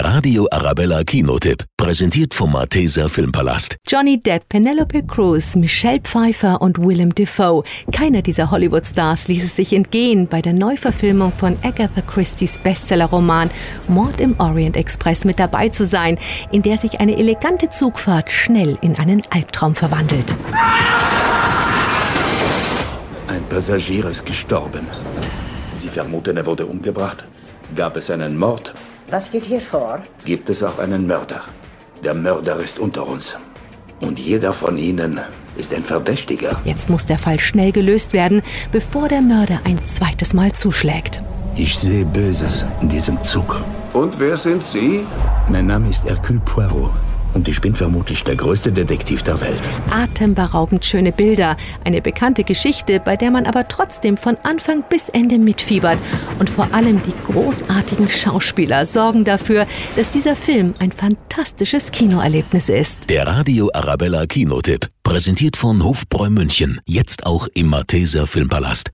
Der Radio Arabella Kinotipp, präsentiert vom Malteser Filmpalast. Johnny Depp, Penelope Cruz, Michelle Pfeiffer und Willem Dafoe. Keiner dieser Hollywood-Stars ließ es sich entgehen, bei der Neuverfilmung von Agatha Christie's Bestsellerroman Mord im Orient Express mit dabei zu sein, in der sich eine elegante Zugfahrt schnell in einen Albtraum verwandelt. Ein Passagier ist gestorben. Sie vermuten, er wurde umgebracht? Gab es einen Mord? Was geht hier vor? Gibt es auch einen Mörder? Der Mörder ist unter uns. Und jeder von ihnen ist ein Verdächtiger. Jetzt muss der Fall schnell gelöst werden, bevor der Mörder ein zweites Mal zuschlägt. Ich sehe Böses in diesem Zug. Und wer sind Sie? Mein Name ist Hercule Poirot. Und ich bin vermutlich der größte Detektiv der Welt. Atemberaubend schöne Bilder, eine bekannte Geschichte, bei der man aber trotzdem von Anfang bis Ende mitfiebert. Und vor allem die großartigen Schauspieler sorgen dafür, dass dieser Film ein fantastisches Kinoerlebnis ist. Der Radio Arabella Kinotipp, präsentiert von Hofbräu München, jetzt auch im Malteser Filmpalast.